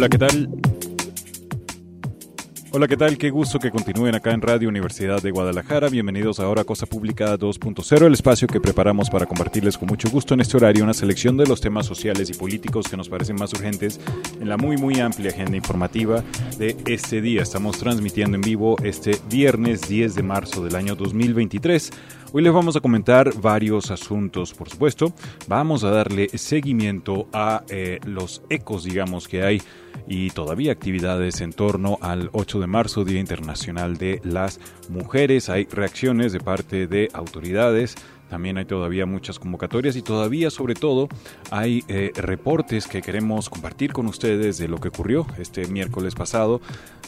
Hola, ¿qué tal? Hola, ¿qué tal? Qué gusto que continúen acá en Radio Universidad de Guadalajara. Bienvenidos ahora a Cosa Pública 2.0, el espacio que preparamos para compartirles con mucho gusto en este horario una selección de los temas sociales y políticos que nos parecen más urgentes en la muy, muy amplia agenda informativa de este día. Estamos transmitiendo en vivo este viernes 10 de marzo del año 2023. Hoy les vamos a comentar varios asuntos, por supuesto. Vamos a darle seguimiento a eh, los ecos, digamos, que hay y todavía actividades en torno al 8 de marzo, Día Internacional de las Mujeres. Hay reacciones de parte de autoridades también hay todavía muchas convocatorias y todavía, sobre todo, hay eh, reportes que queremos compartir con ustedes de lo que ocurrió este miércoles pasado,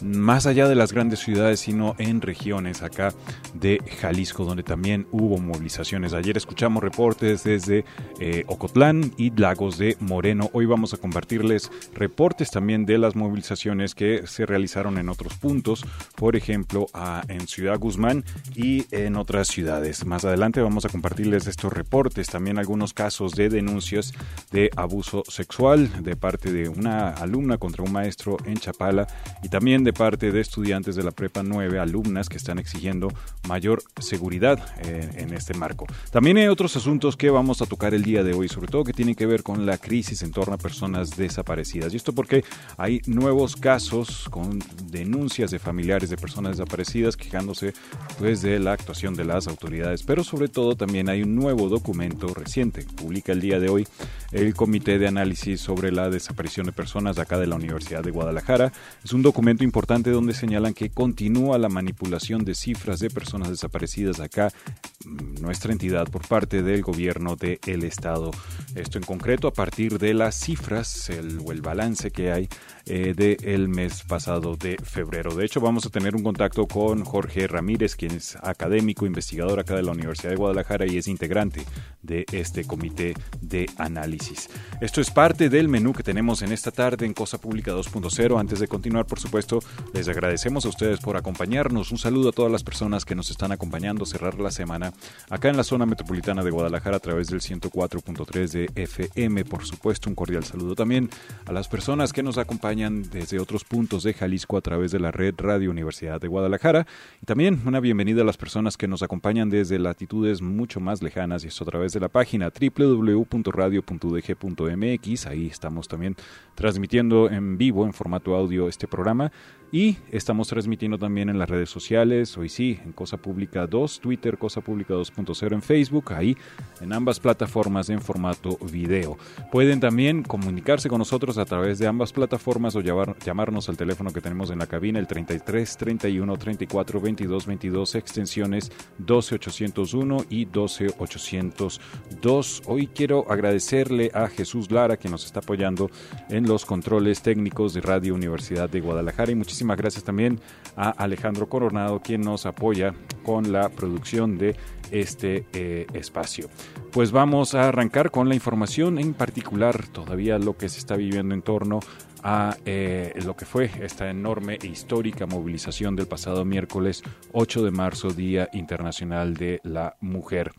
más allá de las grandes ciudades, sino en regiones acá de Jalisco, donde también hubo movilizaciones. Ayer escuchamos reportes desde eh, Ocotlán y Lagos de Moreno. Hoy vamos a compartirles reportes también de las movilizaciones que se realizaron en otros puntos, por ejemplo, en Ciudad Guzmán y en otras ciudades. Más adelante vamos a compartir compartirles estos reportes, también algunos casos de denuncias de abuso sexual de parte de una alumna contra un maestro en Chapala y también de parte de estudiantes de la Prepa 9, alumnas que están exigiendo mayor seguridad eh, en este marco. También hay otros asuntos que vamos a tocar el día de hoy, sobre todo que tienen que ver con la crisis en torno a personas desaparecidas. Y esto porque hay nuevos casos con denuncias de familiares de personas desaparecidas quejándose pues de la actuación de las autoridades, pero sobre todo también hay un nuevo documento reciente. Publica el día de hoy el Comité de Análisis sobre la Desaparición de Personas de acá de la Universidad de Guadalajara. Es un documento importante donde señalan que continúa la manipulación de cifras de personas desaparecidas acá nuestra entidad por parte del gobierno del estado. Esto en concreto a partir de las cifras o el balance que hay eh, del mes pasado de febrero. De hecho, vamos a tener un contacto con Jorge Ramírez, quien es académico, investigador acá de la Universidad de Guadalajara y es integrante de este comité de análisis. Esto es parte del menú que tenemos en esta tarde en Cosa Pública 2.0. Antes de continuar, por supuesto, les agradecemos a ustedes por acompañarnos. Un saludo a todas las personas que nos están acompañando cerrar la semana acá en la zona metropolitana de Guadalajara a través del 104.3 de FM. Por supuesto, un cordial saludo también a las personas que nos acompañan desde otros puntos de Jalisco a través de la red Radio Universidad de Guadalajara. Y también una bienvenida a las personas que nos acompañan desde latitudes mucho más lejanas y esto a través de la página www.radio.udg.mx. Ahí estamos también transmitiendo en vivo, en formato audio, este programa. Y estamos transmitiendo también en las redes sociales, hoy sí, en Cosa Pública 2, Twitter, Cosa Pública 2.0 en Facebook, ahí en ambas plataformas en formato video. Pueden también comunicarse con nosotros a través de ambas plataformas o llamarnos al teléfono que tenemos en la cabina, el 33 31 34 22 22, extensiones 12801 y 12802. Hoy quiero agradecerle a Jesús Lara que nos está apoyando en los controles técnicos de Radio Universidad de Guadalajara y Muchísimas gracias también a Alejandro Coronado, quien nos apoya con la producción de este eh, espacio. Pues vamos a arrancar con la información, en particular todavía lo que se está viviendo en torno a eh, lo que fue esta enorme e histórica movilización del pasado miércoles 8 de marzo, Día Internacional de la Mujer.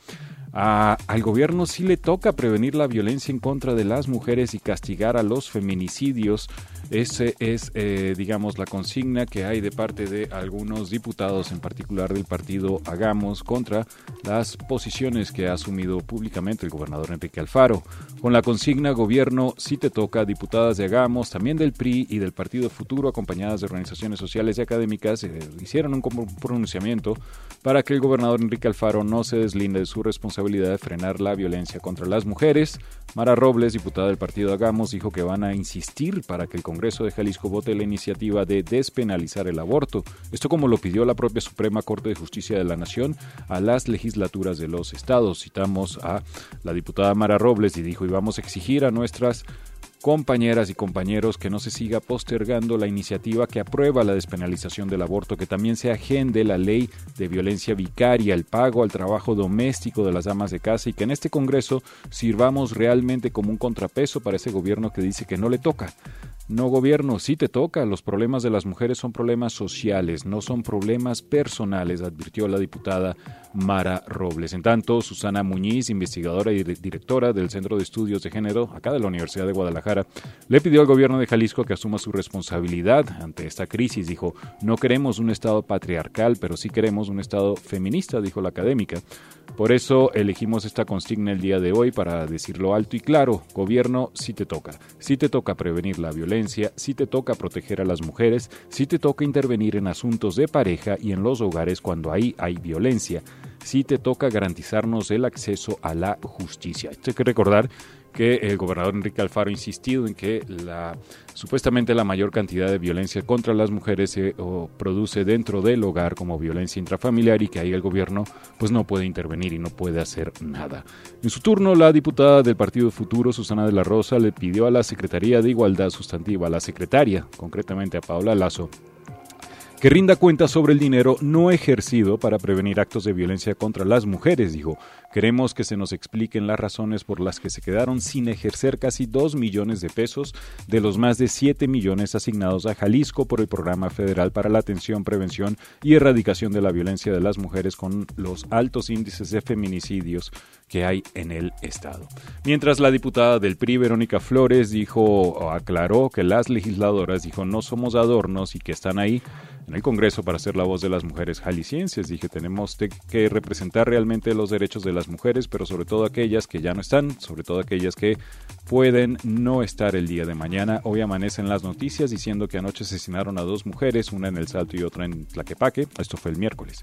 Al gobierno sí le toca prevenir la violencia en contra de las mujeres y castigar a los feminicidios ese es, eh, digamos, la consigna que hay de parte de algunos diputados, en particular del partido Hagamos, contra las posiciones que ha asumido públicamente el gobernador Enrique Alfaro. Con la consigna Gobierno, si te toca, diputadas de Hagamos, también del PRI y del Partido Futuro, acompañadas de organizaciones sociales y académicas, eh, hicieron un pronunciamiento para que el gobernador Enrique Alfaro no se deslinde de su responsabilidad de frenar la violencia contra las mujeres. Mara Robles, diputada del partido Hagamos, dijo que van a insistir para que el Congreso de Jalisco vote la iniciativa de despenalizar el aborto. Esto como lo pidió la propia Suprema Corte de Justicia de la Nación a las legislaturas de los estados. Citamos a la diputada Mara Robles y dijo, y vamos a exigir a nuestras compañeras y compañeros que no se siga postergando la iniciativa que aprueba la despenalización del aborto, que también se agende la ley de violencia vicaria, el pago al trabajo doméstico de las damas de casa y que en este Congreso sirvamos realmente como un contrapeso para ese gobierno que dice que no le toca. No gobierno, sí te toca. Los problemas de las mujeres son problemas sociales, no son problemas personales, advirtió la diputada Mara Robles. En tanto, Susana Muñiz, investigadora y directora del Centro de Estudios de Género, acá de la Universidad de Guadalajara, le pidió al gobierno de Jalisco que asuma su responsabilidad ante esta crisis. Dijo, no queremos un Estado patriarcal, pero sí queremos un Estado feminista, dijo la académica. Por eso elegimos esta consigna el día de hoy para decirlo alto y claro, gobierno, sí te toca. Sí te toca prevenir la violencia, sí te toca proteger a las mujeres, sí te toca intervenir en asuntos de pareja y en los hogares cuando ahí hay violencia. Sí te toca garantizarnos el acceso a la justicia. Hay que recordar que el gobernador Enrique Alfaro ha insistido en que la supuestamente la mayor cantidad de violencia contra las mujeres se produce dentro del hogar como violencia intrafamiliar y que ahí el gobierno pues no puede intervenir y no puede hacer nada. En su turno, la diputada del Partido Futuro, Susana de la Rosa, le pidió a la Secretaría de Igualdad Sustantiva, a la secretaria, concretamente a Paola Lazo, que rinda cuenta sobre el dinero no ejercido para prevenir actos de violencia contra las mujeres, dijo. Queremos que se nos expliquen las razones por las que se quedaron sin ejercer casi 2 millones de pesos de los más de 7 millones asignados a Jalisco por el Programa Federal para la Atención, Prevención y Erradicación de la Violencia de las Mujeres con los altos índices de feminicidios que hay en el Estado. Mientras la diputada del PRI, Verónica Flores, dijo, aclaró que las legisladoras, dijo, no somos adornos y que están ahí en el Congreso para ser la voz de las mujeres jaliscienses. Dije, tenemos que representar realmente los derechos de las mujeres, pero sobre todo aquellas que ya no están, sobre todo aquellas que pueden no estar el día de mañana. Hoy amanecen las noticias diciendo que anoche asesinaron a dos mujeres, una en El Salto y otra en Tlaquepaque. Esto fue el miércoles.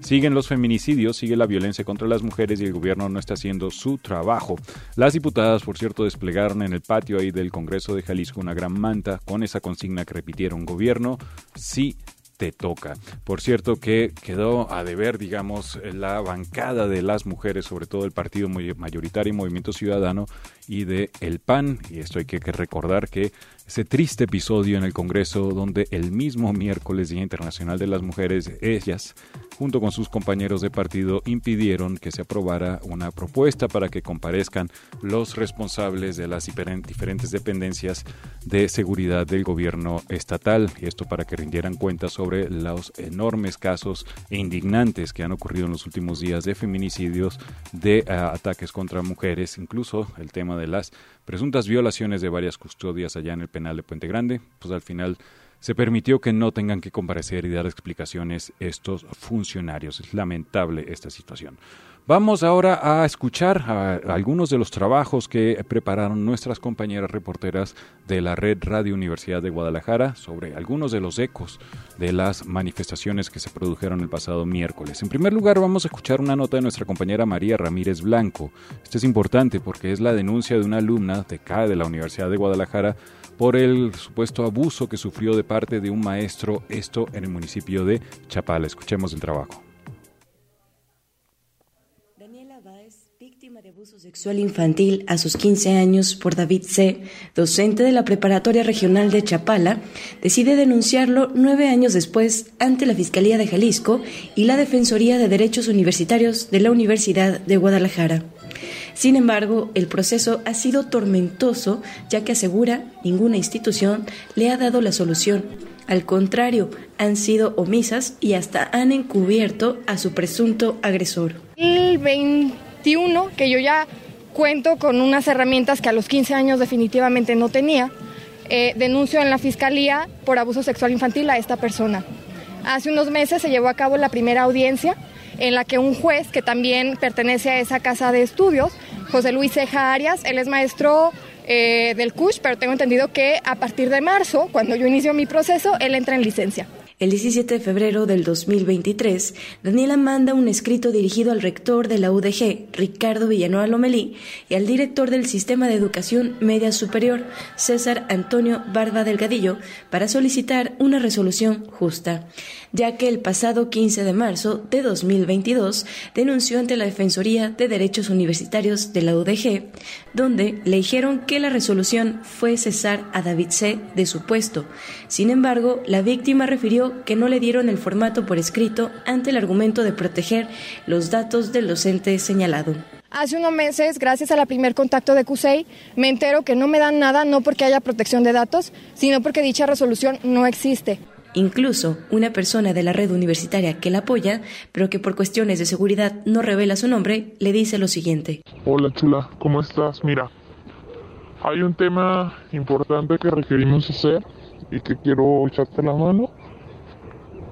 Siguen los feminicidios, sigue la violencia contra las mujeres y el gobierno no está haciendo su trabajo. Las diputadas, por cierto, desplegaron en el patio ahí del Congreso de Jalisco una gran manta con esa consigna que repitieron gobierno, sí te toca. Por cierto que quedó a deber, digamos, la bancada de las mujeres, sobre todo el partido mayoritario y Movimiento Ciudadano y de El PAN. Y esto hay que recordar que ese triste episodio en el Congreso donde el mismo miércoles Día Internacional de las Mujeres, ellas, junto con sus compañeros de partido, impidieron que se aprobara una propuesta para que comparezcan los responsables de las diferentes dependencias de seguridad del gobierno estatal, y esto para que rindieran cuenta sobre los enormes casos e indignantes que han ocurrido en los últimos días de feminicidios, de eh, ataques contra mujeres, incluso el tema de las presuntas violaciones de varias custodias allá en el penal de Puente Grande, pues al final se permitió que no tengan que comparecer y dar explicaciones estos funcionarios. Es lamentable esta situación. Vamos ahora a escuchar algunos de los trabajos que prepararon nuestras compañeras reporteras de la Red Radio Universidad de Guadalajara sobre algunos de los ecos de las manifestaciones que se produjeron el pasado miércoles. En primer lugar, vamos a escuchar una nota de nuestra compañera María Ramírez Blanco. Esto es importante porque es la denuncia de una alumna de CAE de la Universidad de Guadalajara por el supuesto abuso que sufrió de parte de un maestro, esto en el municipio de Chapala. Escuchemos el trabajo. Sexual infantil a sus 15 años por David C., docente de la Preparatoria Regional de Chapala, decide denunciarlo nueve años después ante la Fiscalía de Jalisco y la Defensoría de Derechos Universitarios de la Universidad de Guadalajara. Sin embargo, el proceso ha sido tormentoso ya que asegura ninguna institución le ha dado la solución. Al contrario, han sido omisas y hasta han encubierto a su presunto agresor. El 21, que yo ya cuento con unas herramientas que a los 15 años definitivamente no tenía, eh, denuncio en la fiscalía por abuso sexual infantil a esta persona. Hace unos meses se llevó a cabo la primera audiencia en la que un juez que también pertenece a esa casa de estudios, José Luis Ceja Arias, él es maestro eh, del CUSH, pero tengo entendido que a partir de marzo, cuando yo inicio mi proceso, él entra en licencia. El 17 de febrero del 2023, Daniela manda un escrito dirigido al rector de la UDG, Ricardo Villanueva Lomelí, y al director del Sistema de Educación Media Superior, César Antonio Barba Delgadillo, para solicitar una resolución justa, ya que el pasado 15 de marzo de 2022 denunció ante la Defensoría de Derechos Universitarios de la UDG, donde le dijeron que la resolución fue cesar a David C. de su puesto. Sin embargo, la víctima refirió que no le dieron el formato por escrito ante el argumento de proteger los datos del docente señalado. Hace unos meses, gracias al primer contacto de CUSEI, me entero que no me dan nada no porque haya protección de datos, sino porque dicha resolución no existe. Incluso una persona de la red universitaria que la apoya, pero que por cuestiones de seguridad no revela su nombre, le dice lo siguiente. Hola chula, ¿cómo estás? Mira, hay un tema importante que requerimos hacer y que quiero echarte la mano.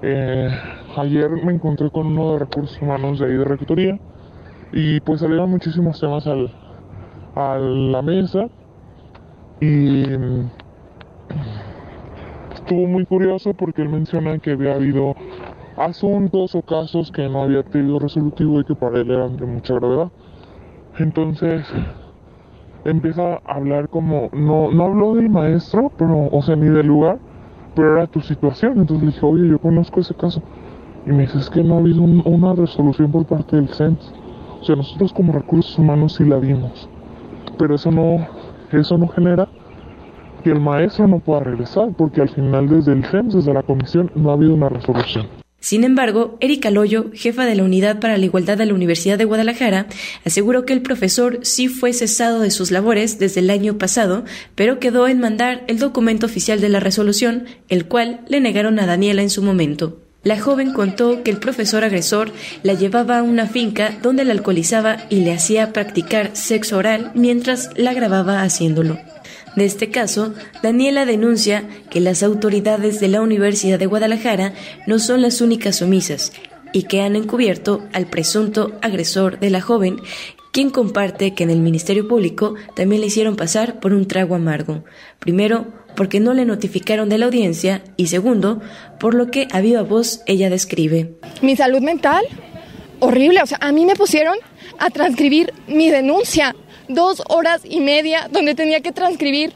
Eh, ayer me encontré con uno de recursos humanos de ahí de rectoría y pues salieron muchísimos temas al, a la mesa y estuvo muy curioso porque él menciona que había habido asuntos o casos que no había tenido resolutivo y que para él eran de mucha gravedad. Entonces empieza a hablar como, no, no habló del maestro, pero, o sea, ni del lugar, pero era tu situación. Entonces le dije, oye, yo conozco ese caso. Y me dice, es que no ha habido una resolución por parte del CENS. O sea, nosotros como recursos humanos sí la vimos. Pero eso no, eso no genera que el maestro no pueda regresar, porque al final desde el CENS, desde la comisión, no ha habido una resolución. Sin embargo, Erika Loyo, jefa de la Unidad para la Igualdad de la Universidad de Guadalajara, aseguró que el profesor sí fue cesado de sus labores desde el año pasado, pero quedó en mandar el documento oficial de la resolución, el cual le negaron a Daniela en su momento. La joven contó que el profesor agresor la llevaba a una finca donde la alcoholizaba y le hacía practicar sexo oral mientras la grababa haciéndolo. De este caso, Daniela denuncia que las autoridades de la Universidad de Guadalajara no son las únicas omisas y que han encubierto al presunto agresor de la joven, quien comparte que en el Ministerio Público también le hicieron pasar por un trago amargo. Primero, porque no le notificaron de la audiencia y segundo, por lo que a viva voz ella describe. Mi salud mental, horrible, o sea, a mí me pusieron a transcribir mi denuncia dos horas y media donde tenía que transcribir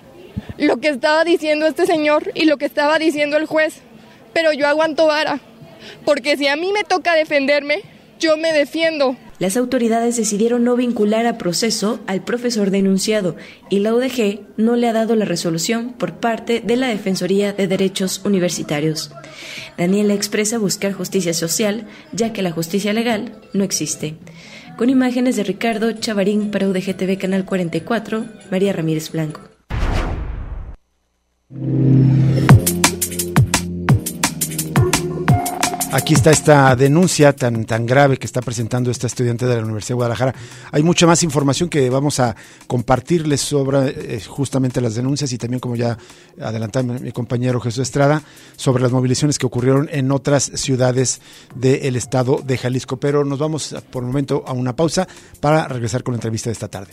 lo que estaba diciendo este señor y lo que estaba diciendo el juez. Pero yo aguanto vara, porque si a mí me toca defenderme, yo me defiendo. Las autoridades decidieron no vincular a proceso al profesor denunciado y la UDG no le ha dado la resolución por parte de la Defensoría de Derechos Universitarios. Daniela expresa buscar justicia social, ya que la justicia legal no existe con imágenes de Ricardo Chavarín para UDGTV Canal 44, María Ramírez Blanco. Aquí está esta denuncia tan, tan grave que está presentando esta estudiante de la Universidad de Guadalajara. Hay mucha más información que vamos a compartirles sobre eh, justamente las denuncias y también, como ya adelantaba mi, compañero Jesús Estrada, sobre las movilizaciones que ocurrieron en otras ciudades del estado de Jalisco. Pero nos vamos por el momento a una pausa para regresar con la entrevista de esta tarde.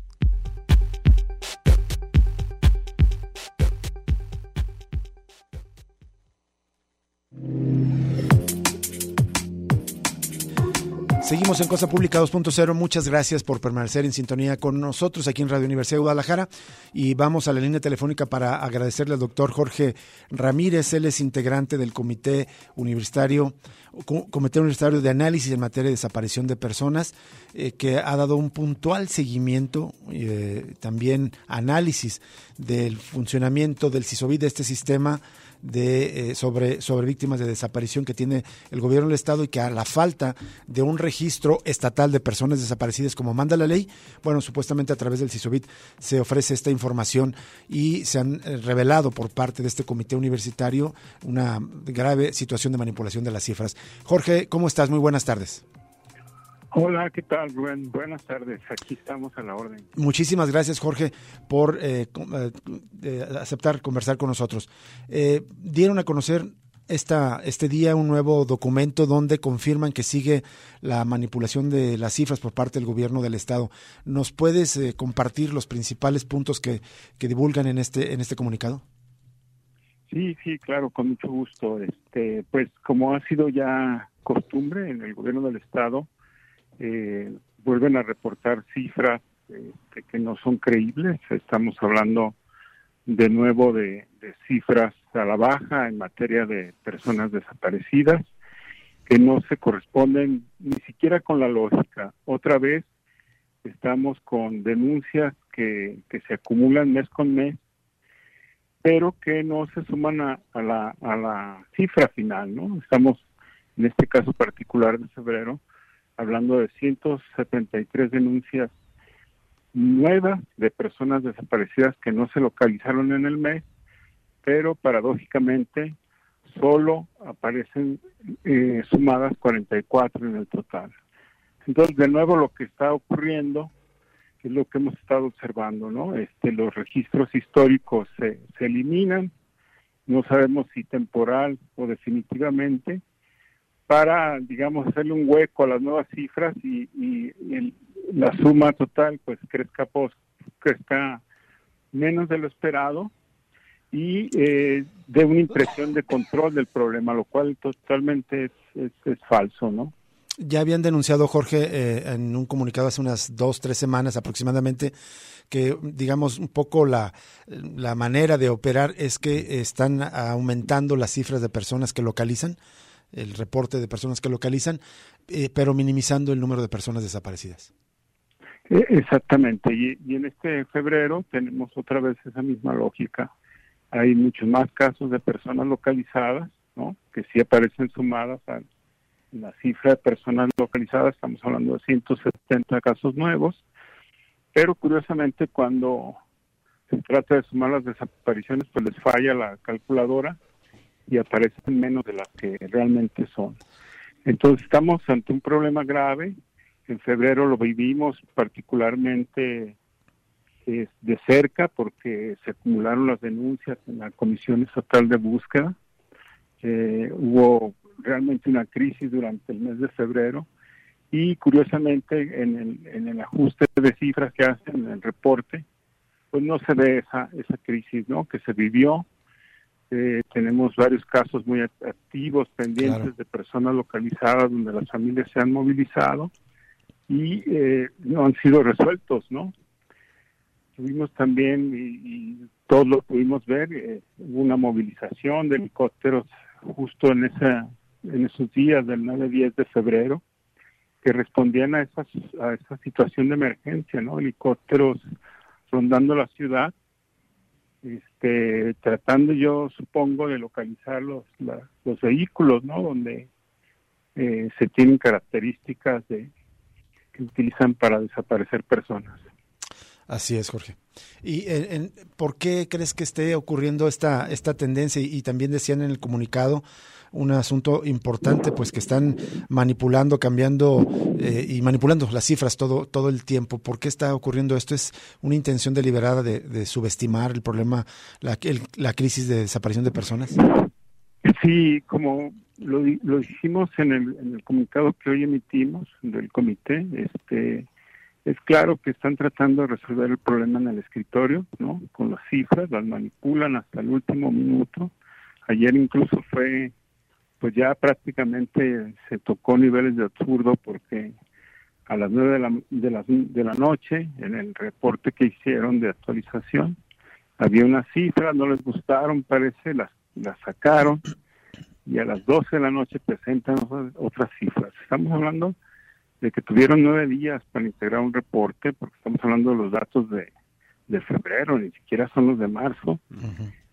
Seguimos en Cosa Pública 2.0. Muchas gracias por permanecer en sintonía con nosotros aquí en Radio Universidad de Guadalajara. Y vamos a la línea telefónica para agradecerle al doctor Jorge Ramírez. Él es integrante del Comité Universitario, Comité Universitario de Análisis en materia de desaparición de personas, eh, que ha dado un puntual seguimiento, y eh, también análisis del funcionamiento del CISOVID, de este sistema de, eh, sobre, sobre víctimas de desaparición que tiene el gobierno del Estado y que a la falta de un registro estatal de personas desaparecidas como manda la ley, bueno, supuestamente a través del CISOBIT se ofrece esta información y se han eh, revelado por parte de este comité universitario una grave situación de manipulación de las cifras. Jorge, ¿cómo estás? Muy buenas tardes. Hola, ¿qué tal, Rubén? Buenas tardes, aquí estamos a la orden. Muchísimas gracias, Jorge, por eh, eh, aceptar conversar con nosotros. Eh, dieron a conocer esta, este día un nuevo documento donde confirman que sigue la manipulación de las cifras por parte del gobierno del Estado. ¿Nos puedes compartir los principales puntos que, que divulgan en este, en este comunicado? Sí, sí, claro, con mucho gusto. Este, pues como ha sido ya costumbre en el gobierno del Estado, eh, vuelven a reportar cifras este, que no son creíbles. Estamos hablando de nuevo de, cifras a la baja en materia de personas desaparecidas que no se corresponden ni siquiera con la lógica. Otra vez estamos con denuncias que, que se acumulan mes con mes, pero que no se suman a, a, la, a la cifra final, ¿no? Estamos, en este caso particular de febrero, hablando de 173 denuncias nuevas de personas desaparecidas que no se localizaron en el mes, pero paradójicamente solo aparecen eh, sumadas 44 en el total. Entonces, de nuevo, lo que está ocurriendo es lo que hemos estado observando, ¿no? Este, los registros históricos se, se eliminan, no sabemos si temporal o definitivamente, para, digamos, hacerle un hueco a las nuevas cifras y, la suma total pues crezca, post, crezca menos de lo esperado y eh, una impresión de control del problema, lo cual totalmente es, es, falso, ¿no? Ya habían denunciado, Jorge, eh, en un comunicado hace unas dos, tres semanas aproximadamente, que, digamos, un poco la, la manera de operar es que están aumentando las cifras de personas que localizan el reporte de personas que localizan, eh, pero minimizando el número de personas desaparecidas. E, exactamente, y, en este febrero tenemos otra vez esa misma lógica. Hay muchos más casos de personas localizadas, ¿no? que sí aparecen sumadas a la cifra de personas localizadas, estamos hablando de 170 casos nuevos, pero curiosamente cuando se trata de sumar las desapariciones, pues les falla la calculadora y aparecen menos de las que realmente son. Entonces estamos ante un problema grave. En febrero lo vivimos particularmente eh, de cerca porque se acumularon las denuncias en la Comisión Estatal de Búsqueda. Eh, hubo realmente una crisis durante el mes de febrero y curiosamente en el, en el ajuste de cifras que hacen en el reporte, pues no se ve esa, esa crisis ¿no? que se vivió eh, tenemos varios casos muy activos, pendientes de personas localizadas donde las familias se han movilizado y eh, no han sido resueltos, ¿no? Tuvimos también, y, todos lo pudimos ver, eh, una movilización de helicópteros justo en, esa, en esos días del 9-10 de febrero que respondían a, esas, a esa situación de emergencia, ¿no? Helicópteros rondando la ciudad este, tratando yo supongo de localizar los, los vehículos, ¿no? Donde eh, se tienen características de que utilizan para desaparecer personas. Así es, Jorge. ¿Y en, por qué crees que esté ocurriendo esta, esta tendencia? Y, también decían en el comunicado un asunto importante, pues que están manipulando, cambiando eh, y manipulando las cifras todo, todo el tiempo. ¿Por qué está ocurriendo esto? ¿Es una intención deliberada de, subestimar el problema, la, la crisis de desaparición de personas? Sí, como lo, lo dijimos en el, en el comunicado que hoy emitimos del comité, este es claro que están tratando de resolver el problema en el escritorio, ¿no? Con las cifras, las manipulan hasta el último minuto. Ayer incluso fue, pues ya prácticamente se tocó niveles de absurdo porque a las nueve de la, de la, de la noche, en el reporte que hicieron de actualización, había una cifra, no les gustaron, parece, las, las sacaron y a las doce de la noche presentan otras cifras. Estamos hablando de que tuvieron nueve días para integrar un reporte, porque estamos hablando de los datos de, de febrero, ni siquiera son los de marzo.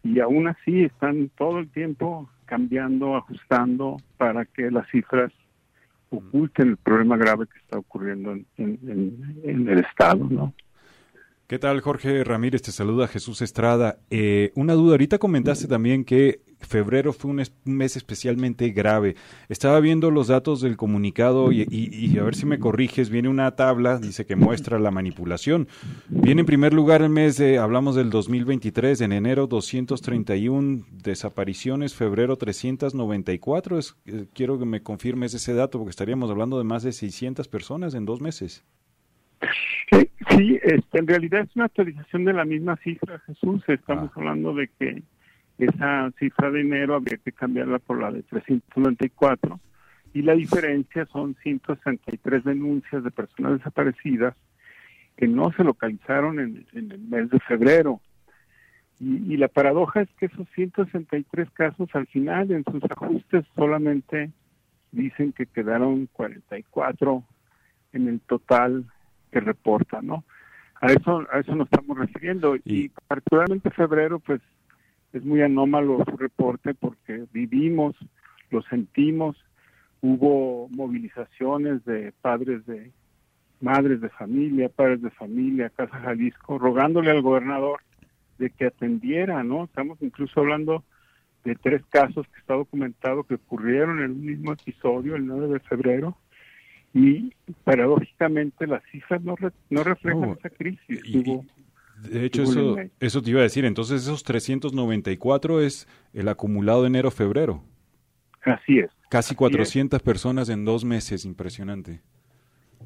y aún así están todo el tiempo cambiando, ajustando para que las cifras oculten el problema grave que está ocurriendo en, en el Estado, ¿no? ¿Qué tal, Jorge Ramírez? Te saluda Jesús Estrada. Eh, una duda, ahorita comentaste también que febrero fue un, mes especialmente grave. Estaba viendo los datos del comunicado y, a ver si me corriges, viene una tabla, dice que muestra la manipulación. Viene en primer lugar el mes de, hablamos del 2023, en enero 231 desapariciones, febrero 394. Es, eh, quiero que me confirmes ese dato porque estaríamos hablando de más de 600 personas en dos meses. Sí, este, en realidad es una actualización de la misma cifra, Jesús. Estamos ah. hablando de que esa cifra de enero habría que cambiarla por la de 394 y la diferencia son 163 denuncias de personas desaparecidas que no se localizaron en, el mes de febrero. Y, y, la paradoja es que esos 163 casos al final en sus ajustes solamente dicen que quedaron 44 en el total que reporta, ¿no? A eso, a eso nos estamos refiriendo. Y, particularmente febrero, pues es muy anómalo su reporte porque vivimos, lo sentimos, hubo movilizaciones de padres de madres de familia, padres de familia, Casa Jalisco, rogándole al gobernador de que atendiera, ¿no? Estamos incluso hablando de tres casos que está documentado que ocurrieron en el mismo episodio, el 9 de febrero, y paradójicamente las cifras no, no reflejan esa crisis. De hecho, eso, eso te iba a decir. Entonces, esos 394 es el acumulado de enero-febrero. Así es. Casi 400 personas en dos meses, impresionante.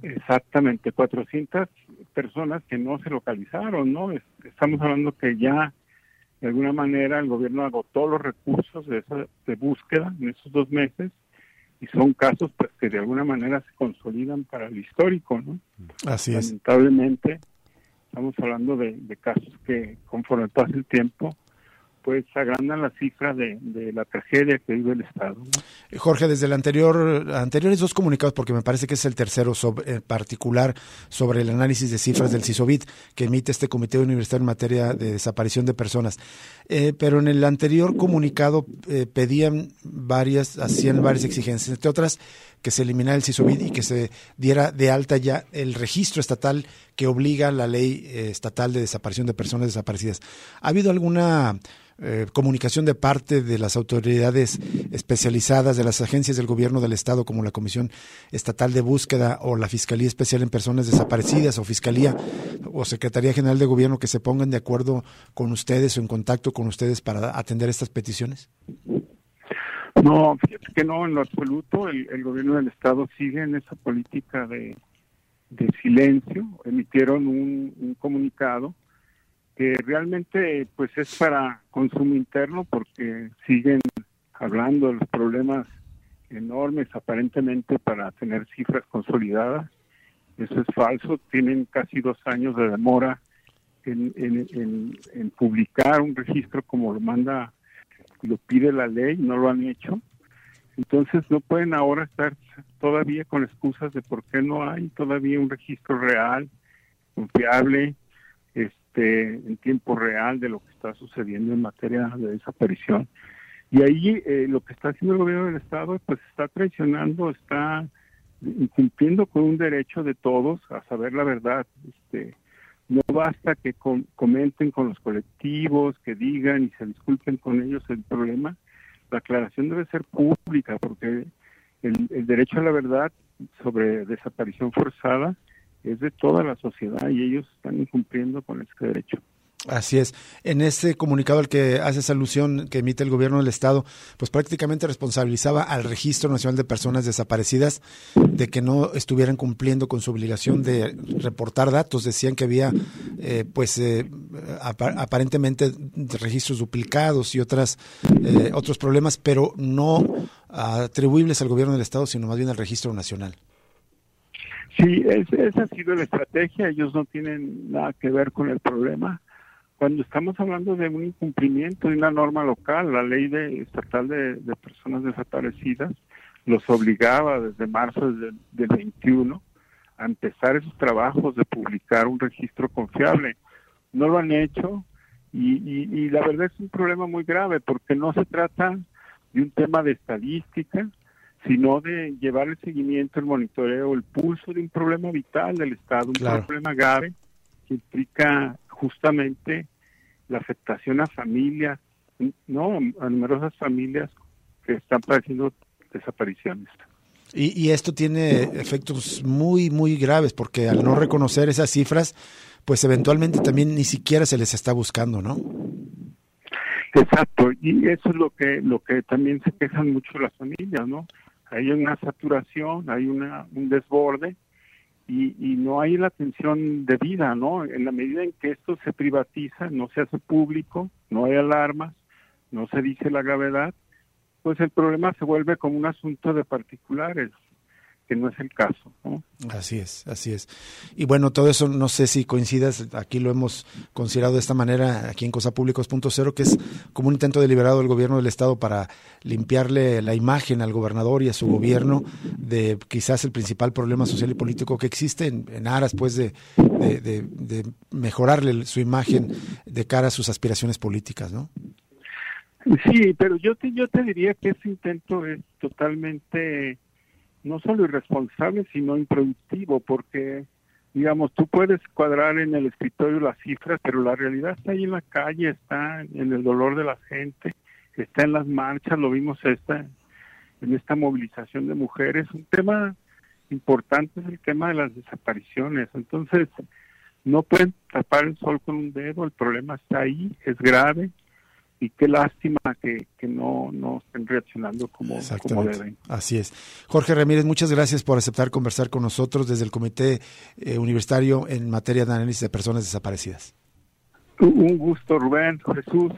Exactamente, 400 personas que no se localizaron, ¿no? Estamos hablando que ya, de alguna manera, el gobierno agotó los recursos de, esa, de búsqueda en esos dos meses y son casos pues que de alguna manera se consolidan para el histórico, ¿no? Así es. Lamentablemente estamos hablando de, de casos que conforme pasa el tiempo pues agrandan la cifra de, la tragedia que vive el Estado. Jorge, desde el anterior, anteriores dos comunicados, porque me parece que es el tercero sobre, particular sobre el análisis de cifras del CISOBIT que emite este Comité Universitario en materia de desaparición de personas. Eh, pero en el anterior comunicado eh, pedían varias, hacían varias exigencias, entre otras que se eliminara el CISOBIT y que se diera de alta ya el registro estatal que obliga la ley eh, estatal de desaparición de personas desaparecidas. ¿Ha habido alguna eh, comunicación de parte de las autoridades especializadas, de las agencias del gobierno del Estado, como la Comisión Estatal de Búsqueda o la Fiscalía Especial en Personas Desaparecidas o Fiscalía o Secretaría General de Gobierno que se pongan de acuerdo con ustedes o en contacto con ustedes para atender estas peticiones? No, fíjate que no, en lo absoluto. El, gobierno del Estado sigue en esa política de, silencio. Emitieron un comunicado que realmente pues es para consumo interno porque siguen hablando de los problemas enormes aparentemente para tener cifras consolidadas. Eso es falso. Tienen casi dos años de demora en, en, publicar un registro como lo manda, lo pide la ley, no lo han hecho. Entonces no pueden ahora estar todavía con excusas de por qué no hay todavía un registro real, confiable, este, en tiempo real de lo que está sucediendo en materia de desaparición. Y ahí eh, lo que está haciendo el gobierno del Estado, pues está traicionando, está incumpliendo con un derecho de todos a saber la verdad. Este, no basta que comenten con los colectivos, que digan y se disculpen con ellos el problema. La aclaración debe ser pública porque el derecho a la verdad sobre desaparición forzada es de toda la sociedad y ellos están incumpliendo con ese derecho. Así es. En ese comunicado al que haces alusión que emite el gobierno del Estado, pues prácticamente responsabilizaba al Registro Nacional de Personas Desaparecidas de que no estuvieran cumpliendo con su obligación de reportar datos. Decían que había, eh, pues, eh, aparentemente registros duplicados y otras, eh, otros problemas, pero no atribuibles al gobierno del Estado, sino más bien al Registro Nacional. Sí, esa ha sido la estrategia. Ellos no tienen nada que ver con el problema. Cuando estamos hablando de un incumplimiento de una norma local, la ley de, estatal de, personas desaparecidas los obligaba desde marzo del, 21 a empezar esos trabajos de publicar un registro confiable. No lo han hecho Y, la verdad es un problema muy grave porque no se trata de un tema de estadística, sino de llevar el seguimiento, el monitoreo, el pulso de un problema vital del Estado, un problema grave que implica justamente la afectación a familias, no, a numerosas familias que están padeciendo desapariciones. Y, y, esto tiene efectos muy, muy graves, porque al no reconocer esas cifras, pues eventualmente también ni siquiera se les está buscando, ¿no? Exacto, y eso es lo que lo que también se quejan mucho las familias, ¿no? Hay una saturación, hay una, un desborde y, y no hay la atención debida, ¿no? En la medida en que esto se privatiza, no se hace público, no hay alarmas, no se dice la gravedad, pues el problema se vuelve como un asunto de particulares, que no es el caso. ¿no? Así es, así es. Y bueno, todo eso no sé si coincidas, aquí lo hemos considerado de esta manera, aquí en Cosa Cero, que es como un intento deliberado del gobierno del Estado para limpiarle la imagen al gobernador y a su gobierno de quizás el principal problema social y político que existe en, aras pues de, de, de mejorarle su imagen de cara a sus aspiraciones políticas, ¿no? Sí, pero yo te, yo te diría que ese intento es totalmente no solo irresponsable, sino improductivo, porque, digamos, tú puedes cuadrar en el escritorio las cifras, pero la realidad está ahí en la calle, está en el dolor de la gente, está en las marchas, lo vimos esta, en esta movilización de mujeres. Un tema importante es el tema de las desapariciones. Entonces, no pueden tapar el sol con un dedo, el problema está ahí, es grave, y qué lástima que, no, no estén reaccionando como, como, deben. Así es. Jorge Ramírez, muchas gracias por aceptar conversar con nosotros desde el Comité eh, Universitario en materia de análisis de personas desaparecidas. Un gusto, Rubén, Jesús.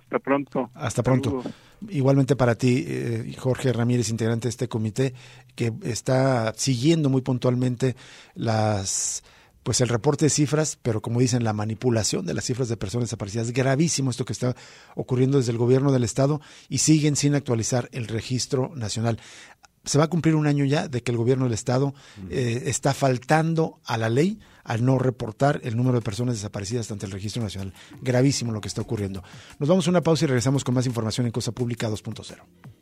Hasta pronto. Hasta pronto. Igualmente para ti, eh, Jorge Ramírez, integrante de este comité, que está siguiendo muy puntualmente las pues el reporte de cifras, pero como dicen, la manipulación de las cifras de personas desaparecidas. Es gravísimo esto que está ocurriendo desde el gobierno del Estado y siguen sin actualizar el registro nacional. Se va a cumplir un año ya de que el gobierno del Estado eh, está faltando a la ley al no reportar el número de personas desaparecidas ante el registro nacional. Gravísimo lo que está ocurriendo. Nos vamos a una pausa y regresamos con más información en Cosa Pública 2.0.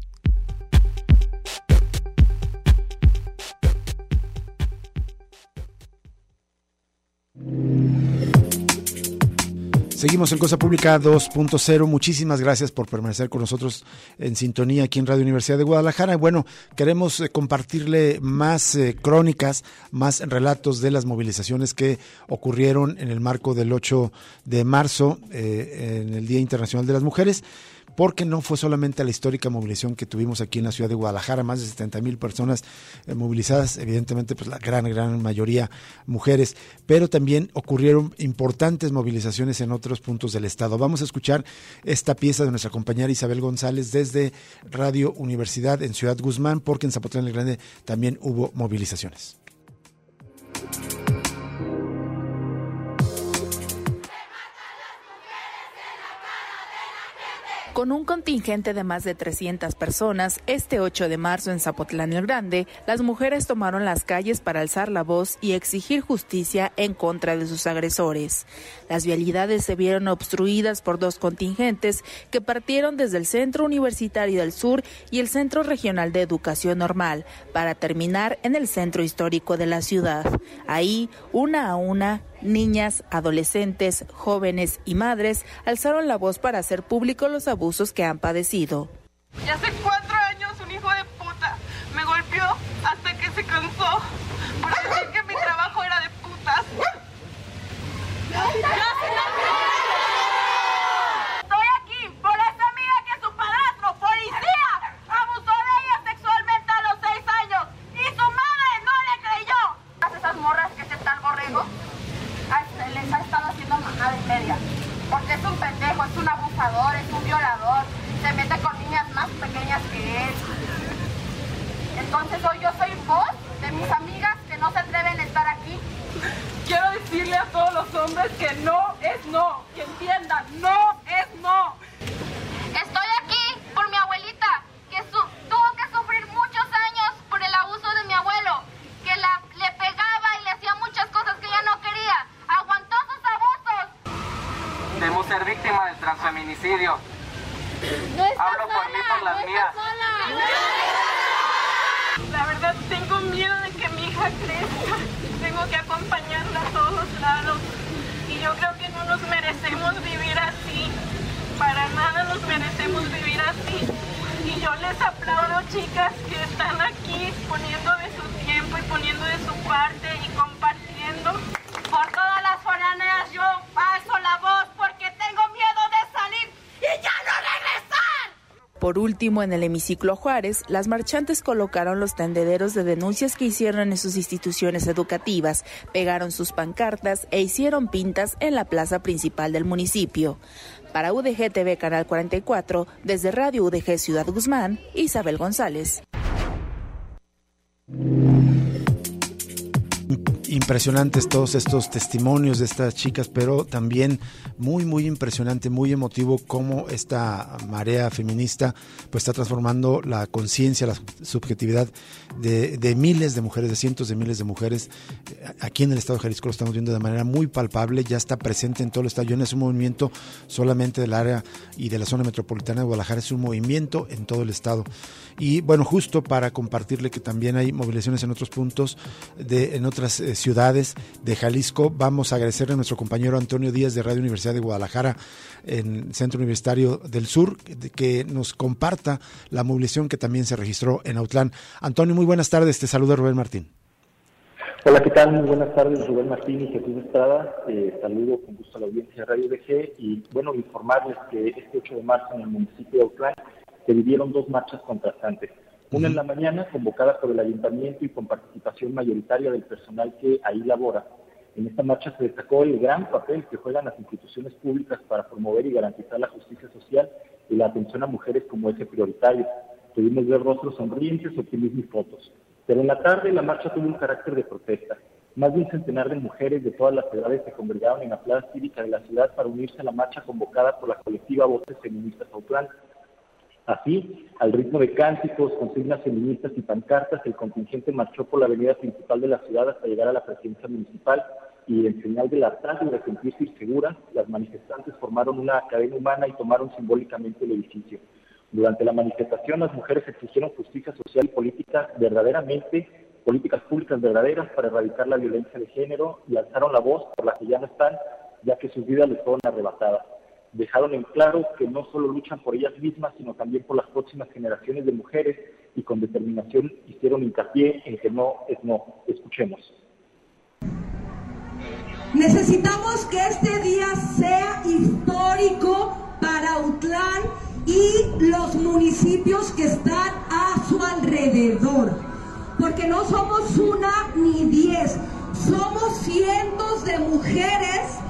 Seguimos en Cosa Pública 2.0. Muchísimas gracias por permanecer con nosotros en sintonía aquí en Radio Universidad de Guadalajara. Bueno, queremos eh, compartirle más eh, crónicas, más relatos de las movilizaciones que ocurrieron en el marco del 8 de marzo, eh, en el Día Internacional de las Mujeres porque no fue solamente la histórica movilización que tuvimos aquí en la ciudad de Guadalajara, más de 70 mil personas eh, movilizadas, evidentemente pues la gran, gran mayoría mujeres, pero también ocurrieron importantes movilizaciones en otros puntos del estado. Vamos a escuchar esta pieza de nuestra compañera Isabel González desde Radio Universidad en Ciudad Guzmán, porque en Zapotlán el Grande también hubo movilizaciones. Con un contingente de más de 300 personas, este 8 de marzo en Zapotlán el Grande, las mujeres tomaron las calles para alzar la voz y exigir justicia en contra de sus agresores. Las vialidades se vieron obstruidas por dos contingentes que partieron desde el Centro Universitario del Sur y el Centro Regional de Educación Normal para terminar en el centro histórico de la ciudad. Ahí, una a una, Niñas, adolescentes, jóvenes y madres alzaron la voz para hacer público los abusos que han padecido. Ya hace cuatro años un hijo de puta me golpeó hasta que se cansó por decir que mi trabajo era de putas. es un abusador, es un violador, se mete con niñas más pequeñas que él. Entonces hoy yo soy voz de mis amigas que no se atreven a estar aquí. Quiero decirle a todos los hombres que no es no, que entiendan, no es no. Víctima del transfeminicidio. Hablo por mí, por las mías. La verdad tengo miedo de que mi hija crezca. Tengo que acompañarla a todos lados. Y yo creo que no nos merecemos vivir así. Para nada nos merecemos vivir así. Y yo les aplaudo, chicas, que están aquí poniendo de su tiempo y poniendo de su parte y compartiendo. Por todas las foraneas yo paso la voz porque tengo miedo de salir y ya no regresar. Por último, en el hemiciclo Juárez, las marchantes colocaron los tendederos de denuncias que hicieron en sus instituciones educativas, pegaron sus pancartas e hicieron pintas en la plaza principal del municipio. Para UDG TV Canal 44, desde Radio UDG Ciudad Guzmán, Isabel González. Impresionantes todos estos testimonios de estas chicas, pero también muy, muy impresionante, muy emotivo cómo esta marea feminista pues está transformando la conciencia, la subjetividad de, miles de mujeres, de cientos de miles de mujeres. Aquí en el estado de Jalisco lo estamos viendo de manera muy palpable, ya está presente en todo el estado. no es un movimiento solamente del área y de la zona metropolitana de Guadalajara, es un movimiento en todo el estado. Y bueno, justo para compartirle que también hay movilizaciones en otros puntos, de, en otras eh, ciudades de Jalisco, vamos a agradecerle a nuestro compañero Antonio Díaz de Radio Universidad de Guadalajara, en Centro Universitario del Sur, que nos comparta la movilización que también se registró en Autlán. Antonio, muy buenas tardes, te saluda Rubén Martín. Hola, ¿qué tal? Muy buenas tardes, Rubén Martín y Jesús Estrada. Eh, saludo con gusto a la audiencia de Radio DG y, bueno, informarles que este 8 de marzo en el municipio de Autlán se vivieron dos marchas contrastantes. Una en la mañana, convocada por el ayuntamiento y con participación mayoritaria del personal que ahí labora. En esta marcha se destacó el gran papel que juegan las instituciones públicas para promover y garantizar la justicia social y la atención a mujeres como eje prioritario. Tuvimos ver rostros sonrientes, optimismo y fotos. Pero en la tarde la marcha tuvo un carácter de protesta. Más de un centenar de mujeres de todas las edades se congregaron en la plaza cívica de la ciudad para unirse a la marcha convocada por la colectiva Voces Feministas Autlán. Así, al ritmo de cánticos, consignas feministas y pancartas, el contingente marchó por la avenida principal de la ciudad hasta llegar a la presidencia municipal y en señal de la tarde de sentirse insegura, las manifestantes formaron una cadena humana y tomaron simbólicamente el edificio. Durante la manifestación, las mujeres exigieron justicia social y política verdaderamente, políticas públicas verdaderas para erradicar la violencia de género y alzaron la voz por la que ya no están, ya que sus vidas les fueron arrebatadas dejaron en claro que no solo luchan por ellas mismas, sino también por las próximas generaciones de mujeres y con determinación hicieron hincapié en que no es no. Escuchemos. Necesitamos que este día sea histórico para Utlán y los municipios que están a su alrededor, porque no somos una ni diez, somos cientos de mujeres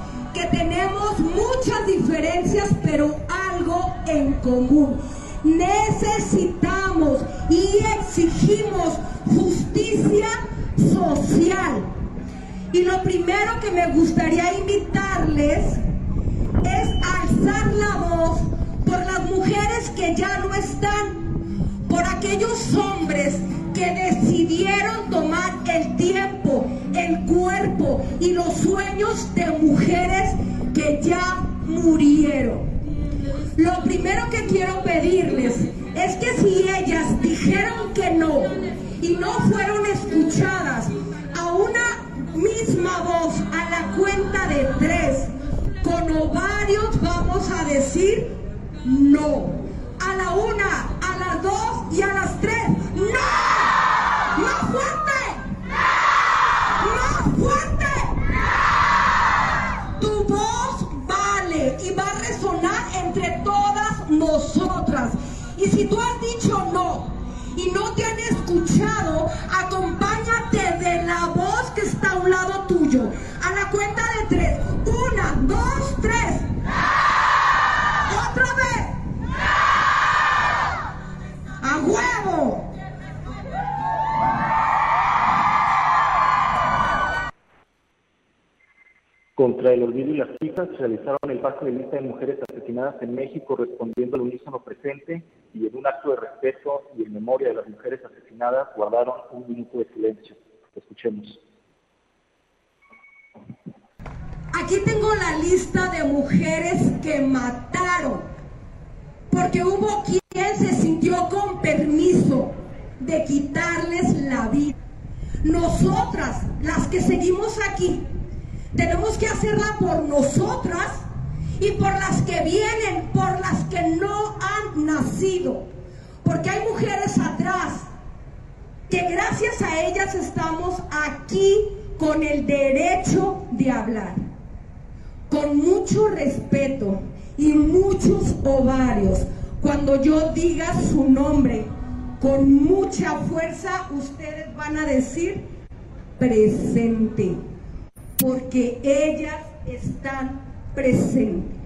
tenemos muchas diferencias, pero algo en común. Necesitamos y exigimos justicia social. Y lo primero que me gustaría invitarles es alzar la voz por las mujeres que ya no están, por aquellos hombres que decidieron tomar el tiempo, el cuerpo y los sueños de mujeres que ya murieron. Lo primero que quiero pedirles es que si ellas dijeron que no y no fueron escuchadas a una misma voz a la cuenta de tres, con ovarios vamos a decir no. A la una, a las dos y a las tres. ¡No! ¡Más fuerte! ¡Más fuerte! Tu voz vale y va a resonar entre todas nosotras. Y si tú has dicho no y no te han escuchado, acompáñate Contra el olvido y las cifras, realizaron el pase de lista de mujeres asesinadas en México respondiendo al unísono presente y en un acto de respeto y en memoria de las mujeres asesinadas guardaron un minuto de silencio. Escuchemos. Aquí tengo la lista de mujeres que mataron, porque hubo quien se sintió con permiso de quitarles la vida. Nosotras, las que seguimos aquí, tenemos que hacerla por nosotras y por las que vienen, por las que no han nacido. Porque hay mujeres atrás que gracias a ellas estamos aquí con el derecho de hablar. Con mucho respeto y muchos ovarios. Cuando yo diga su nombre con mucha fuerza, ustedes van a decir presente porque ellas están presentes.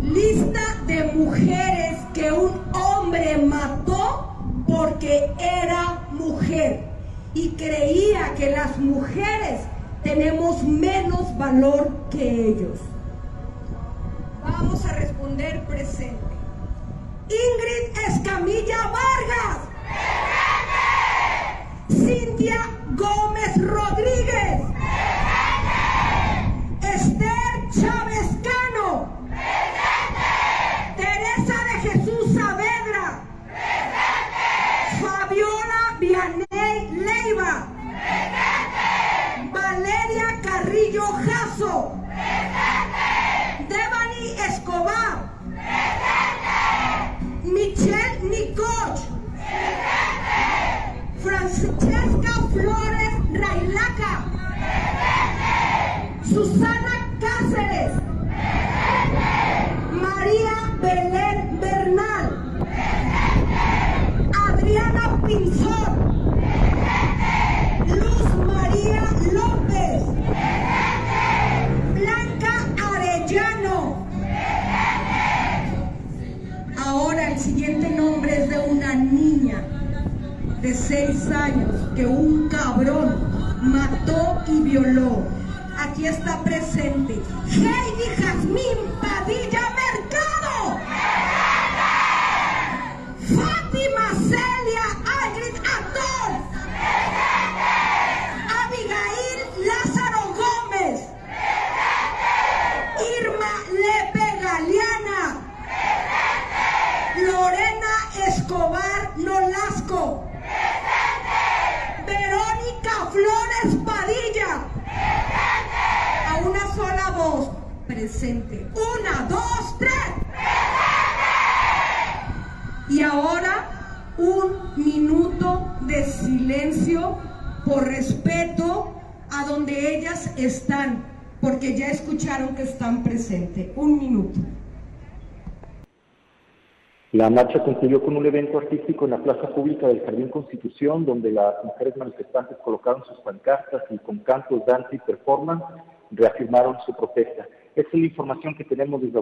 Lista de mujeres que un hombre mató porque era mujer y creía que las mujeres tenemos menos valor que ellos. Vamos a responder presente. Ingrid Escamilla Vargas. Cintia Gómez Rodríguez. Esther Chávez Cano. Teresa de Jesús Saavedra. Fabiola Vianey Leiva. Valeria Carrillo Jasso. Devani Escobar. Michelle Francesca Flores Railaca. Susana Cáceres. De seis años que un cabrón mató y violó. Aquí está presente La marcha concluyó con un evento artístico en la plaza pública del Jardín Constitución, donde las mujeres manifestantes colocaron sus pancartas y con cantos, danza y performance reafirmaron su protesta. Esa es la información que tenemos desde.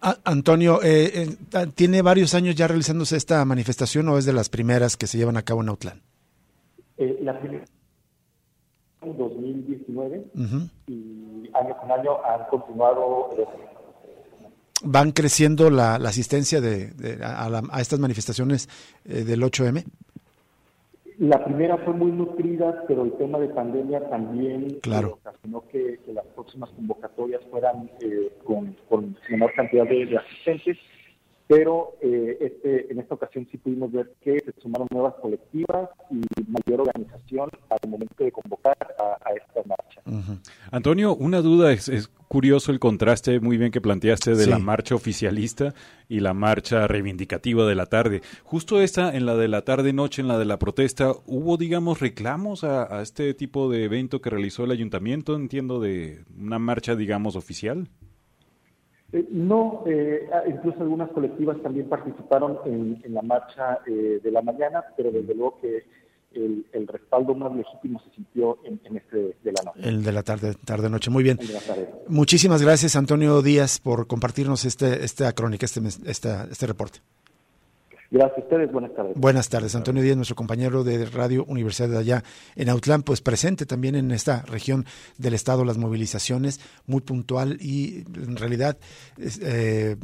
Ah, Antonio, eh, eh, ¿tiene varios años ya realizándose esta manifestación o es de las primeras que se llevan a cabo en Autlán? Eh, la primera en 2019 y año con año han continuado. ¿Van creciendo la, la asistencia de, de- a, la- a estas manifestaciones eh, del 8M? La primera fue muy nutrida, pero el tema de pandemia también Claro. eh, ocasionó que, que las próximas convocatorias fueran eh, con, con menor cantidad de, de asistentes. Pero eh, este, en esta ocasión sí pudimos ver que se sumaron nuevas colectivas y mayor organización al momento de convocar a, a esta marcha. Antonio, una duda, es, es curioso el contraste muy bien que planteaste de Sí. la marcha oficialista y la marcha reivindicativa de la tarde. Justo esta, en la de la tarde-noche, en la de la protesta, ¿hubo, digamos, reclamos a, a este tipo de evento que realizó el ayuntamiento, entiendo, de una marcha, digamos, oficial? Eh, no, eh, ah, incluso algunas colectivas también participaron en, en la marcha eh, de la mañana, pero desde luego que el, el respaldo más legítimo se sintió en, en este de la noche. El de la tarde, tarde noche. Muy bien. Muchísimas gracias, Antonio Díaz, por compartirnos este, esta crónica, este, esta, este reporte. Gracias a ustedes, buenas tardes. Buenas tardes, Antonio Díaz, nuestro compañero de Radio Universidad de allá en Autlán, pues presente también en esta región del estado las movilizaciones, muy puntual y en realidad eh,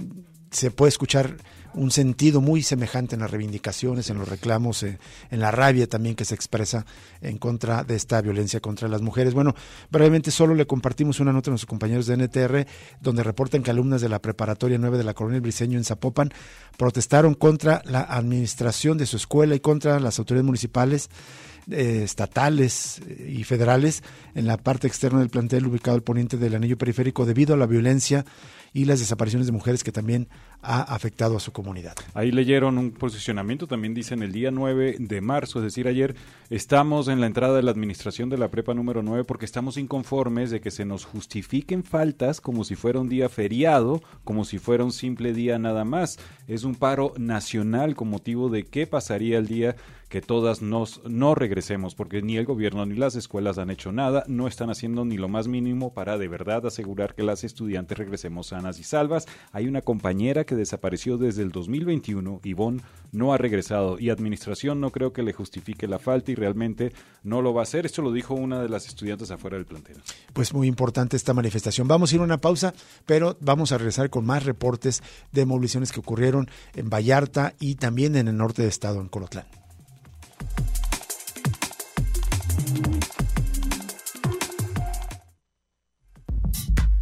se puede escuchar un sentido muy semejante en las reivindicaciones, en los reclamos, eh, en la rabia también que se expresa en contra de esta violencia contra las mujeres. Bueno, brevemente solo le compartimos una nota a nuestros compañeros de NTR, donde reportan que alumnas de la preparatoria 9 de la Colonia Briseño en Zapopan protestaron contra la administración de su escuela y contra las autoridades municipales eh, estatales eh, y federales en la parte externa del plantel ubicado al poniente del anillo periférico debido a la violencia y las desapariciones de mujeres que también ha afectado a su comunidad. Ahí leyeron un posicionamiento, también dicen el día 9 de marzo, es decir, ayer, estamos en la entrada de la administración de la prepa número 9 porque estamos inconformes de que se nos justifiquen faltas como si fuera un día feriado, como si fuera un simple día nada más. Es un paro nacional con motivo de qué pasaría el día que todas nos, no regresemos, porque ni el gobierno ni las escuelas han hecho nada, no están haciendo ni lo más mínimo para de verdad asegurar que las estudiantes regresemos sanas y salvas. Hay una compañera que desapareció desde el 2021, Ivonne no ha regresado y administración no creo que le justifique la falta y realmente no lo va a hacer. Esto lo dijo una de las estudiantes afuera del plantel. Pues muy importante esta manifestación. Vamos a ir a una pausa, pero vamos a regresar con más reportes de movilizaciones que ocurrieron en Vallarta y también en el norte de estado, en Colotlán.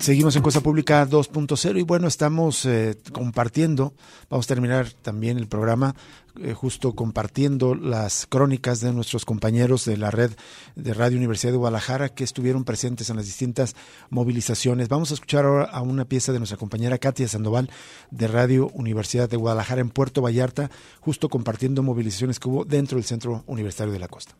Seguimos en Cosa Pública 2.0 y bueno, estamos eh, compartiendo, vamos a terminar también el programa eh, justo compartiendo las crónicas de nuestros compañeros de la red de Radio Universidad de Guadalajara que estuvieron presentes en las distintas movilizaciones. Vamos a escuchar ahora a una pieza de nuestra compañera Katia Sandoval de Radio Universidad de Guadalajara en Puerto Vallarta, justo compartiendo movilizaciones que hubo dentro del Centro Universitario de la Costa.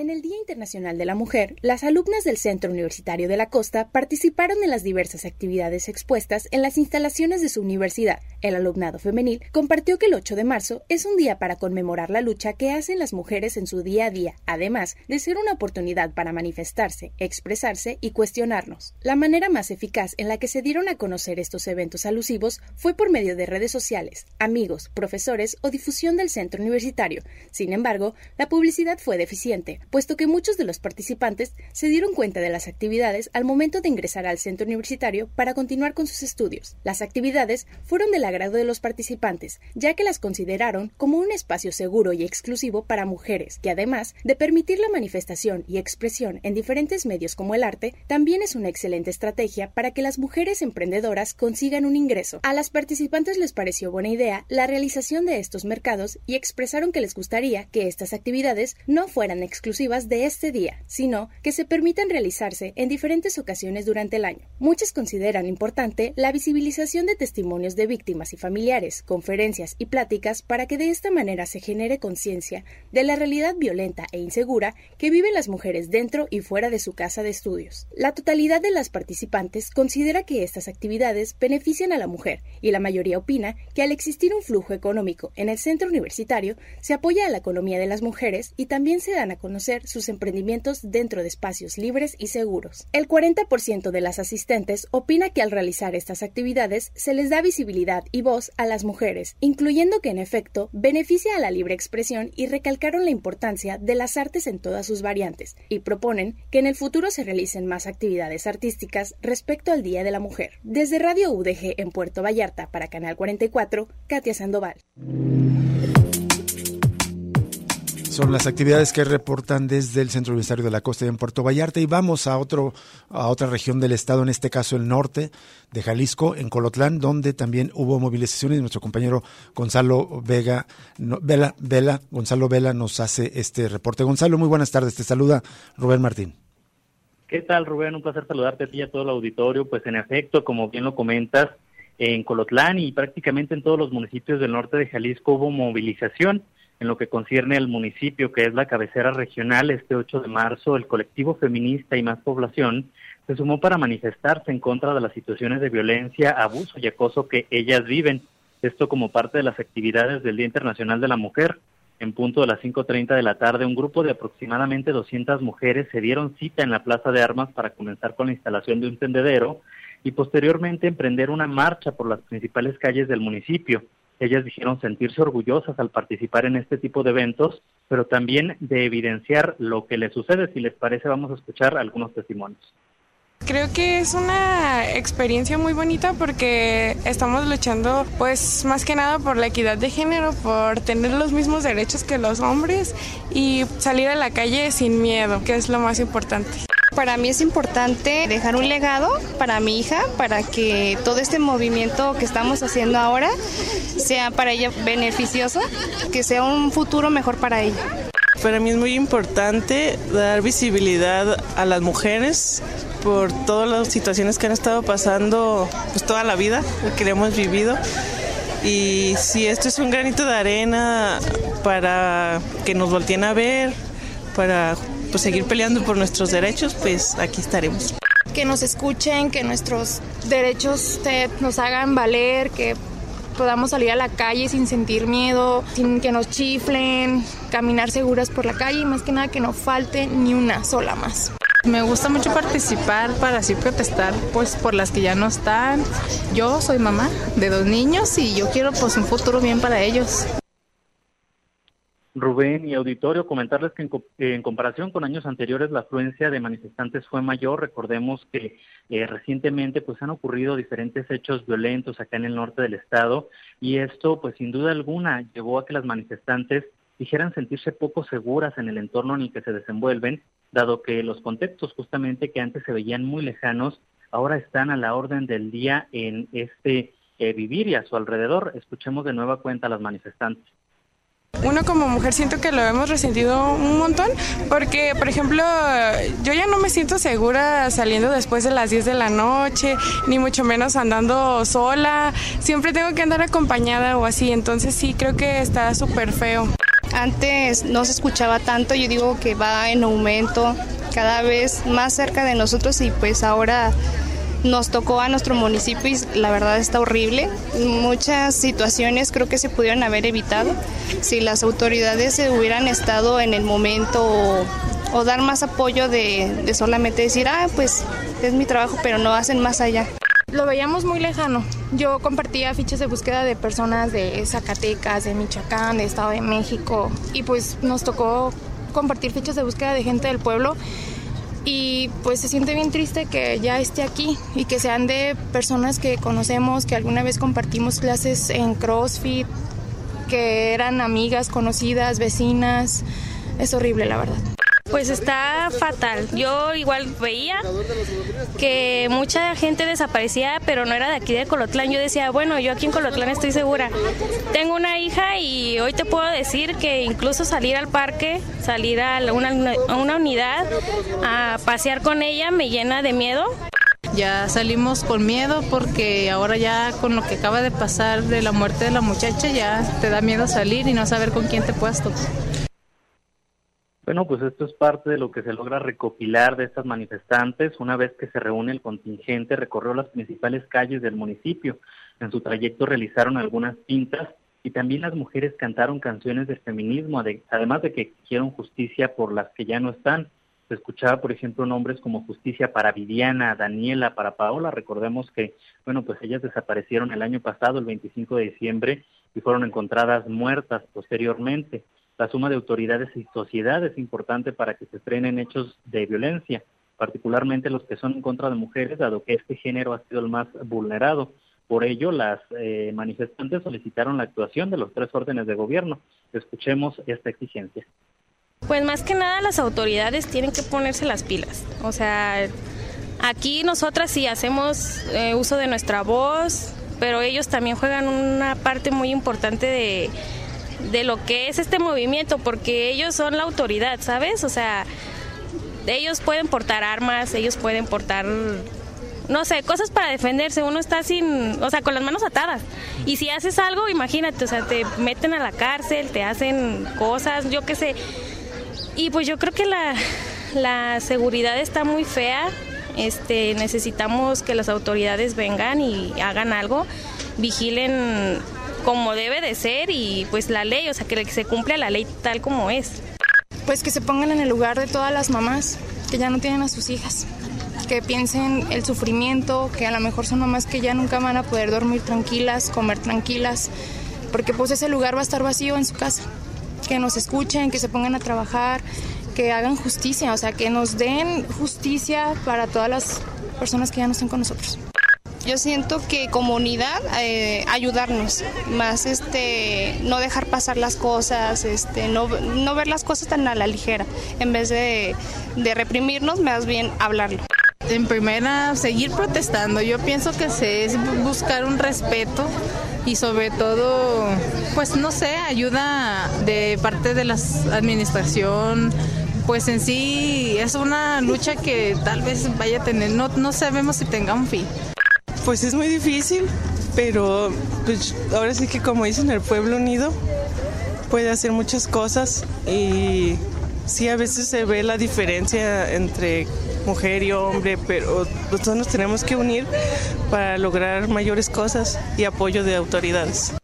En el Día Internacional de la Mujer, las alumnas del Centro Universitario de la Costa participaron en las diversas actividades expuestas en las instalaciones de su universidad. El alumnado femenil compartió que el 8 de marzo es un día para conmemorar la lucha que hacen las mujeres en su día a día, además de ser una oportunidad para manifestarse, expresarse y cuestionarnos. La manera más eficaz en la que se dieron a conocer estos eventos alusivos fue por medio de redes sociales, amigos, profesores o difusión del centro universitario. Sin embargo, la publicidad fue deficiente puesto que muchos de los participantes se dieron cuenta de las actividades al momento de ingresar al centro universitario para continuar con sus estudios. Las actividades fueron del agrado de los participantes, ya que las consideraron como un espacio seguro y exclusivo para mujeres, que además de permitir la manifestación y expresión en diferentes medios como el arte, también es una excelente estrategia para que las mujeres emprendedoras consigan un ingreso. A las participantes les pareció buena idea la realización de estos mercados y expresaron que les gustaría que estas actividades no fueran exclusivas de este día, sino que se permitan realizarse en diferentes ocasiones durante el año. Muchos consideran importante la visibilización de testimonios de víctimas y familiares, conferencias y pláticas para que de esta manera se genere conciencia de la realidad violenta e insegura que viven las mujeres dentro y fuera de su casa de estudios. La totalidad de las participantes considera que estas actividades benefician a la mujer y la mayoría opina que al existir un flujo económico en el centro universitario se apoya a la economía de las mujeres y también se dan a conocer sus emprendimientos dentro de espacios libres y seguros. El 40% de las asistentes opina que al realizar estas actividades se les da visibilidad y voz a las mujeres, incluyendo que en efecto beneficia a la libre expresión y recalcaron la importancia de las artes en todas sus variantes y proponen que en el futuro se realicen más actividades artísticas respecto al Día de la Mujer. Desde Radio UDG en Puerto Vallarta para Canal 44, Katia Sandoval. Son las actividades que reportan desde el Centro Universitario de la Costa en Puerto Vallarta y vamos a otro a otra región del estado, en este caso el norte de Jalisco, en Colotlán, donde también hubo movilizaciones. Nuestro compañero Gonzalo Vega, Vela, Gonzalo Vela nos hace este reporte. Gonzalo, muy buenas tardes. Te saluda Rubén Martín. ¿Qué tal, Rubén? Un placer saludarte a ti y a todo el auditorio. Pues en efecto, como bien lo comentas, en Colotlán y prácticamente en todos los municipios del norte de Jalisco hubo movilización en lo que concierne al municipio, que es la cabecera regional, este 8 de marzo, el colectivo feminista y más población se sumó para manifestarse en contra de las situaciones de violencia, abuso y acoso que ellas viven. Esto como parte de las actividades del Día Internacional de la Mujer. En punto de las 5.30 de la tarde, un grupo de aproximadamente 200 mujeres se dieron cita en la Plaza de Armas para comenzar con la instalación de un tendedero y posteriormente emprender una marcha por las principales calles del municipio. Ellas dijeron sentirse orgullosas al participar en este tipo de eventos, pero también de evidenciar lo que les sucede. Si les parece, vamos a escuchar algunos testimonios. Creo que es una experiencia muy bonita porque estamos luchando pues más que nada por la equidad de género, por tener los mismos derechos que los hombres y salir a la calle sin miedo, que es lo más importante. Para mí es importante dejar un legado para mi hija, para que todo este movimiento que estamos haciendo ahora sea para ella beneficioso, que sea un futuro mejor para ella. Para mí es muy importante dar visibilidad a las mujeres por todas las situaciones que han estado pasando pues toda la vida, que hemos vivido. Y si esto es un granito de arena para que nos volteen a ver, para pues, seguir peleando por nuestros derechos, pues aquí estaremos. Que nos escuchen, que nuestros derechos nos hagan valer, que podamos salir a la calle sin sentir miedo, sin que nos chiflen, caminar seguras por la calle y más que nada que no falte ni una sola más. Me gusta mucho participar para así protestar pues por las que ya no están. Yo soy mamá de dos niños y yo quiero pues un futuro bien para ellos. Rubén y auditorio, comentarles que en, comparación con años anteriores la afluencia de manifestantes fue mayor. Recordemos que eh, recientemente pues han ocurrido diferentes hechos violentos acá en el norte del estado y esto pues sin duda alguna llevó a que las manifestantes dijeran sentirse poco seguras en el entorno en el que se desenvuelven, dado que los contextos justamente que antes se veían muy lejanos ahora están a la orden del día en este eh, vivir y a su alrededor. Escuchemos de nueva cuenta a las manifestantes. Uno como mujer siento que lo hemos resentido un montón porque, por ejemplo, yo ya no me siento segura saliendo después de las 10 de la noche, ni mucho menos andando sola. Siempre tengo que andar acompañada o así, entonces sí creo que está súper feo. Antes no se escuchaba tanto, yo digo que va en aumento cada vez más cerca de nosotros y pues ahora nos tocó a nuestro municipio y la verdad está horrible. Muchas situaciones creo que se pudieron haber evitado si las autoridades hubieran estado en el momento o, dar más apoyo de, de solamente decir, ah, pues es mi trabajo, pero no hacen más allá. Lo veíamos muy lejano. Yo compartía fichas de búsqueda de personas de Zacatecas, de Michoacán, de Estado de México y pues nos tocó compartir fichas de búsqueda de gente del pueblo y pues se siente bien triste que ya esté aquí y que sean de personas que conocemos, que alguna vez compartimos clases en CrossFit, que eran amigas, conocidas, vecinas. Es horrible, la verdad. Pues está fatal. Yo igual veía que mucha gente desaparecía, pero no era de aquí de Colotlán. Yo decía, bueno, yo aquí en Colotlán estoy segura. Tengo una hija y hoy te puedo decir que incluso salir al parque, salir a una, a una unidad, a pasear con ella me llena de miedo. Ya salimos con miedo porque ahora ya con lo que acaba de pasar de la muerte de la muchacha ya te da miedo salir y no saber con quién te puedas. Bueno, pues esto es parte de lo que se logra recopilar de estas manifestantes. Una vez que se reúne el contingente, recorrió las principales calles del municipio. En su trayecto realizaron algunas pintas y también las mujeres cantaron canciones de feminismo, además de que exigieron justicia por las que ya no están. Se escuchaba, por ejemplo, nombres como justicia para Viviana, Daniela, para Paola. Recordemos que, bueno, pues ellas desaparecieron el año pasado, el 25 de diciembre, y fueron encontradas muertas posteriormente. La suma de autoridades y sociedad es importante para que se frenen hechos de violencia, particularmente los que son en contra de mujeres, dado que este género ha sido el más vulnerado. Por ello, las eh, manifestantes solicitaron la actuación de los tres órdenes de gobierno. Escuchemos esta exigencia. Pues más que nada las autoridades tienen que ponerse las pilas. O sea, aquí nosotras sí hacemos eh, uso de nuestra voz, pero ellos también juegan una parte muy importante de, de lo que es este movimiento, porque ellos son la autoridad, ¿sabes? O sea, ellos pueden portar armas, ellos pueden portar no sé, cosas para defenderse, uno está sin, o sea, con las manos atadas. Y si haces algo, imagínate, o sea, te meten a la cárcel, te hacen cosas, yo qué sé. Y pues yo creo que la, la seguridad está muy fea. Este, necesitamos que las autoridades vengan y hagan algo, vigilen como debe de ser y pues la ley, o sea, que se cumpla la ley tal como es. Pues que se pongan en el lugar de todas las mamás que ya no tienen a sus hijas que piensen el sufrimiento, que a lo mejor son mamás que ya nunca van a poder dormir tranquilas, comer tranquilas, porque pues ese lugar va a estar vacío en su casa. Que nos escuchen, que se pongan a trabajar, que hagan justicia, o sea, que nos den justicia para todas las personas que ya no están con nosotros. Yo siento que comunidad eh, ayudarnos, más este no dejar pasar las cosas, este no, no ver las cosas tan a la ligera, en vez de, de reprimirnos, más bien hablarlo en primera, seguir protestando. Yo pienso que se es buscar un respeto y sobre todo, pues no sé, ayuda de parte de la administración. Pues en sí es una lucha que tal vez vaya a tener, no, no sabemos si tenga un fin. Pues es muy difícil, pero pues ahora sí que como dicen, el pueblo unido puede hacer muchas cosas y sí a veces se ve la diferencia entre mujer y hombre, pero nosotros nos tenemos que unir para lograr mayores cosas y apoyo de autoridades.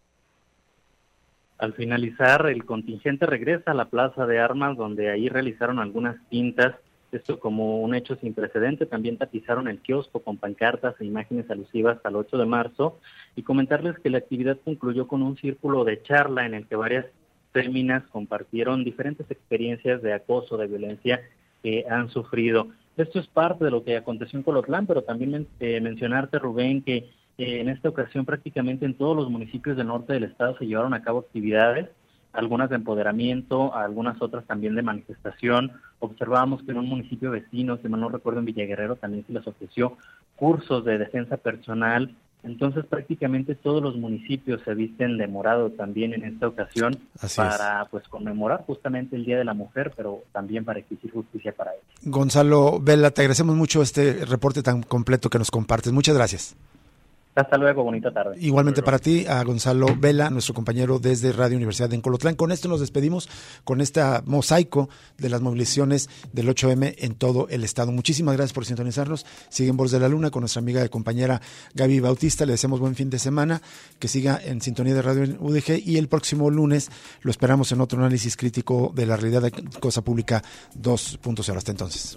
Al finalizar, el contingente regresa a la Plaza de Armas, donde ahí realizaron algunas pintas. Esto como un hecho sin precedente. También tapizaron el kiosco con pancartas e imágenes alusivas al 8 de marzo. Y comentarles que la actividad concluyó con un círculo de charla en el que varias féminas compartieron diferentes experiencias de acoso, de violencia que han sufrido. Esto es parte de lo que aconteció en Colotlán, pero también eh, mencionarte, Rubén, que eh, en esta ocasión prácticamente en todos los municipios del norte del estado se llevaron a cabo actividades, algunas de empoderamiento, algunas otras también de manifestación. Observábamos que en un municipio vecino, si mal no recuerdo en Villaguerrero, también se les ofreció cursos de defensa personal entonces prácticamente todos los municipios se visten de morado también en esta ocasión para pues conmemorar justamente el Día de la Mujer, pero también para exigir justicia para ellos. Gonzalo Vela, te agradecemos mucho este reporte tan completo que nos compartes. Muchas gracias. Hasta luego, bonita tarde. Igualmente para ti, a Gonzalo Vela, nuestro compañero desde Radio Universidad de Encolotlán. Con esto nos despedimos con este mosaico de las movilizaciones del 8M en todo el estado. Muchísimas gracias por sintonizarnos. Sigue en Voz de la Luna con nuestra amiga y compañera Gaby Bautista. Le deseamos buen fin de semana, que siga en sintonía de Radio UDG y el próximo lunes lo esperamos en otro análisis crítico de la realidad de Cosa Pública 2.0. Hasta entonces.